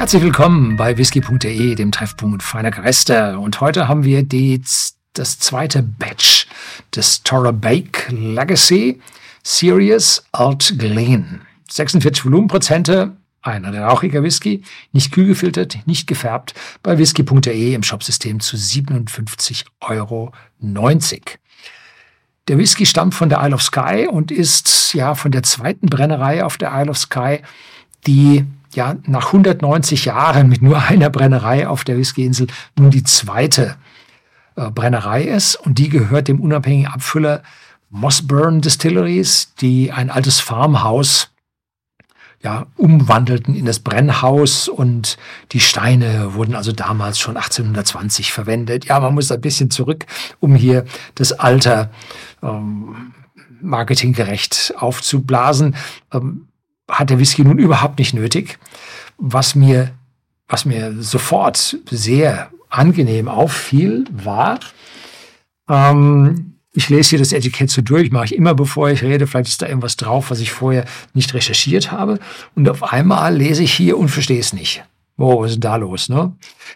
Herzlich willkommen bei whisky.de, dem Treffpunkt feiner Gereste. Und heute haben wir die, das zweite Batch des Torah Bake Legacy Series Alt Glen. 46 Volumenprozente, ein rauchiger Whisky, nicht kühl gefiltert, nicht gefärbt, bei whisky.de im Shopsystem zu 57,90 Euro. Der Whisky stammt von der Isle of Skye und ist ja von der zweiten Brennerei auf der Isle of Skye, die ja nach 190 Jahren mit nur einer Brennerei auf der Whiskyinsel nun die zweite äh, Brennerei ist und die gehört dem unabhängigen Abfüller Mossburn Distilleries, die ein altes Farmhaus ja, umwandelten in das Brennhaus und die Steine wurden also damals schon 1820 verwendet. Ja, man muss ein bisschen zurück, um hier das Alter ähm, marketinggerecht aufzublasen. Ähm, hat der Whisky nun überhaupt nicht nötig. Was mir, was mir sofort sehr angenehm auffiel, war, ähm, ich lese hier das Etikett so durch, mache ich immer bevor ich rede, vielleicht ist da irgendwas drauf, was ich vorher nicht recherchiert habe. Und auf einmal lese ich hier und verstehe es nicht. Oh, was ist da los? Ne?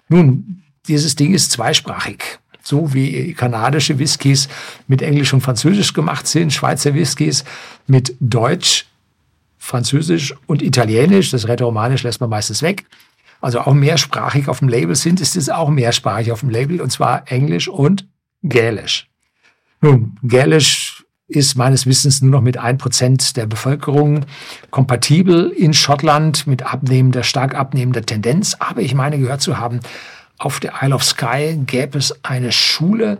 Nun, dieses Ding ist zweisprachig. So wie kanadische Whiskys mit Englisch und Französisch gemacht sind, Schweizer Whiskys mit Deutsch, Französisch und Italienisch. Das Rätoromanisch lässt man meistens weg. Also auch mehrsprachig auf dem Label sind, ist es auch mehrsprachig auf dem Label, und zwar Englisch und Gälisch. Nun, Gälisch ist meines Wissens nur noch mit ein Prozent der Bevölkerung kompatibel in Schottland mit abnehmender, stark abnehmender Tendenz. Aber ich meine gehört zu haben, auf der Isle of Skye gäbe es eine Schule,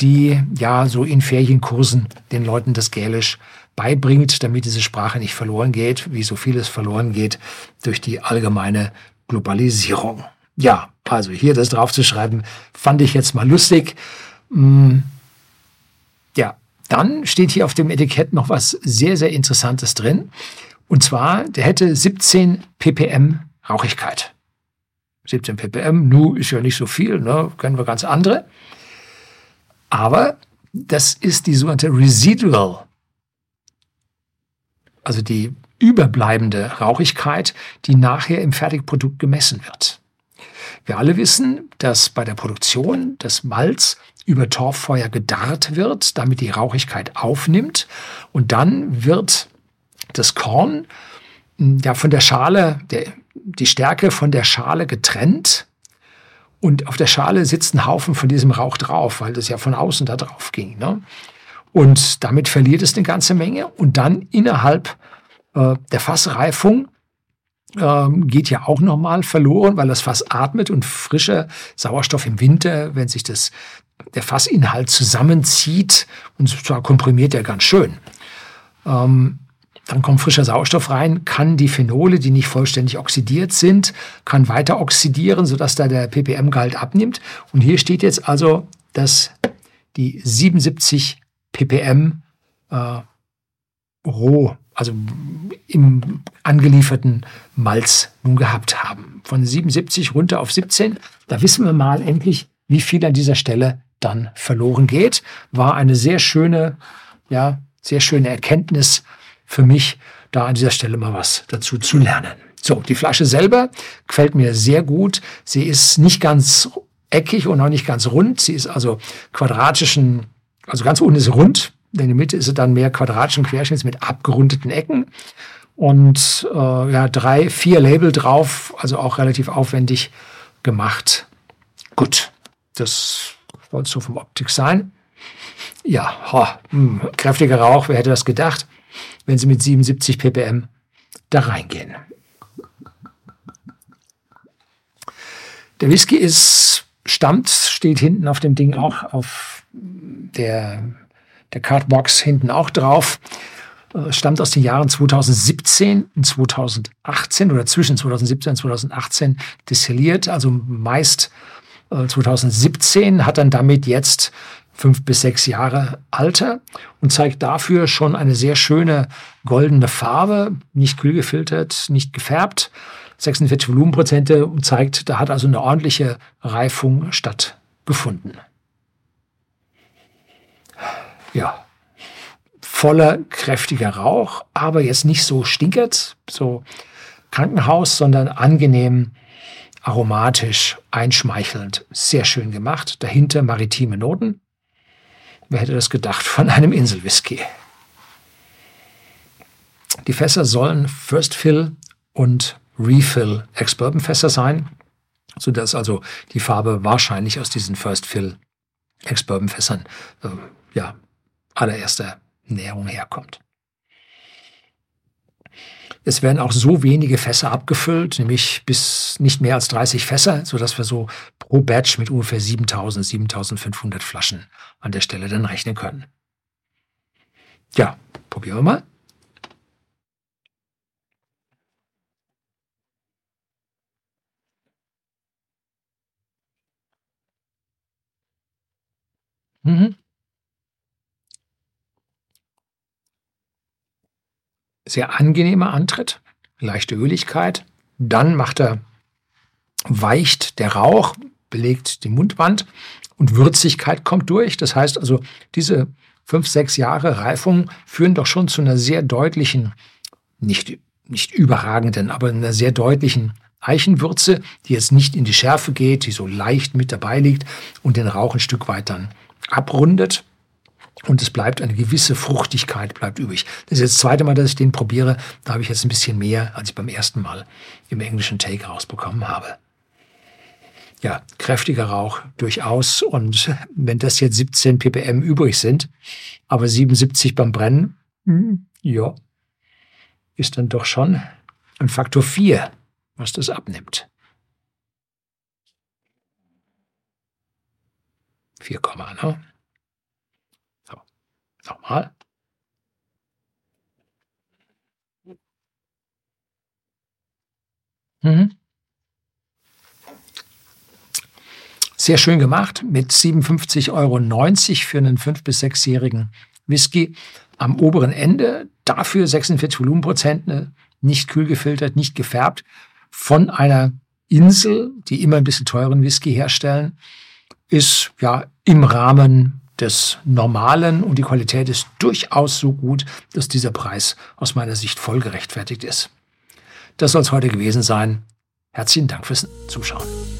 die ja so in Ferienkursen den Leuten das Gälisch beibringt, damit diese Sprache nicht verloren geht, wie so vieles verloren geht durch die allgemeine Globalisierung. Ja, also hier das drauf zu schreiben, fand ich jetzt mal lustig. Hm, ja, dann steht hier auf dem Etikett noch was sehr, sehr Interessantes drin. Und zwar, der hätte 17 ppm Rauchigkeit. 17 ppm, nu ist ja nicht so viel, ne? kennen wir ganz andere. Aber das ist die sogenannte Residual also die überbleibende Rauchigkeit, die nachher im Fertigprodukt gemessen wird. Wir alle wissen, dass bei der Produktion des Malz über Torffeuer gedarrt wird, damit die Rauchigkeit aufnimmt und dann wird das Korn ja von der Schale, der, die Stärke von der Schale getrennt und auf der Schale sitzt ein Haufen von diesem Rauch drauf, weil das ja von außen da drauf ging. Ne? Und damit verliert es eine ganze Menge. Und dann innerhalb äh, der Fassreifung äh, geht ja auch nochmal verloren, weil das Fass atmet und frischer Sauerstoff im Winter, wenn sich das, der Fassinhalt zusammenzieht, und zwar komprimiert er ganz schön. Ähm, dann kommt frischer Sauerstoff rein, kann die Phenole, die nicht vollständig oxidiert sind, kann weiter oxidieren, sodass da der ppm-Gehalt abnimmt. Und hier steht jetzt also, dass die 77 ppm äh, roh, also im angelieferten Malz nun gehabt haben. Von 77 runter auf 17. Da wissen wir mal endlich, wie viel an dieser Stelle dann verloren geht. War eine sehr schöne, ja, sehr schöne Erkenntnis für mich, da an dieser Stelle mal was dazu zu lernen. So, die Flasche selber gefällt mir sehr gut. Sie ist nicht ganz eckig und auch nicht ganz rund. Sie ist also quadratischen also ganz unten ist rund, in der Mitte ist es dann mehr quadratischen Querschnitts mit abgerundeten Ecken und äh, ja, drei, vier Label drauf, also auch relativ aufwendig gemacht. Gut, das soll so vom Optik sein. Ja, ho, mh, hm, kräftiger Rauch, wer hätte das gedacht, wenn sie mit 77 ppm da reingehen. Der Whisky ist, stammt, steht hinten auf dem Ding auch auf der, der Cardbox hinten auch drauf. Äh, stammt aus den Jahren 2017 und 2018 oder zwischen 2017 und 2018 destilliert, also meist 2017, äh, hat dann damit jetzt fünf bis sechs Jahre Alter und zeigt dafür schon eine sehr schöne goldene Farbe, nicht kühl gefiltert, nicht gefärbt, 46 Volumenprozente und zeigt, da hat also eine ordentliche Reifung stattgefunden ja, voller, kräftiger Rauch, aber jetzt nicht so stinkert, so Krankenhaus, sondern angenehm, aromatisch, einschmeichelnd, sehr schön gemacht. Dahinter maritime Noten. Wer hätte das gedacht von einem Inselwhisky? Die Fässer sollen First Fill und Refill Ex-Bourbon Fässer sein, sodass also die Farbe wahrscheinlich aus diesen First Fill Ex-Bourbon Fässern äh, ja, allererster Näherung herkommt. Es werden auch so wenige Fässer abgefüllt, nämlich bis nicht mehr als 30 Fässer, sodass wir so pro Batch mit ungefähr 7000, 7500 Flaschen an der Stelle dann rechnen können. Ja, probieren wir mal. Mhm. Sehr angenehmer Antritt, leichte Öligkeit. Dann macht er, weicht der Rauch, belegt die Mundwand und Würzigkeit kommt durch. Das heißt also, diese fünf, sechs Jahre Reifung führen doch schon zu einer sehr deutlichen, nicht, nicht überragenden, aber einer sehr deutlichen Eichenwürze, die jetzt nicht in die Schärfe geht, die so leicht mit dabei liegt und den Rauch ein Stück weit dann abrundet und es bleibt eine gewisse Fruchtigkeit bleibt übrig. Das ist jetzt das zweite Mal, dass ich den probiere. Da habe ich jetzt ein bisschen mehr, als ich beim ersten Mal im englischen Take rausbekommen habe. Ja, kräftiger Rauch durchaus. Und wenn das jetzt 17 ppm übrig sind, aber 77 beim Brennen, hm, ja, ist dann doch schon ein Faktor 4, was das abnimmt. 4, ne? Nochmal. Mhm. Sehr schön gemacht mit 57,90 Euro für einen 5- bis 6-jährigen Whisky. Am oberen Ende dafür 46 Volumenprozent, nicht kühl gefiltert, nicht gefärbt, von einer Insel, die immer ein bisschen teuren Whisky herstellen ist ja im Rahmen des Normalen und die Qualität ist durchaus so gut, dass dieser Preis aus meiner Sicht voll gerechtfertigt ist. Das soll es heute gewesen sein. Herzlichen Dank fürs Zuschauen.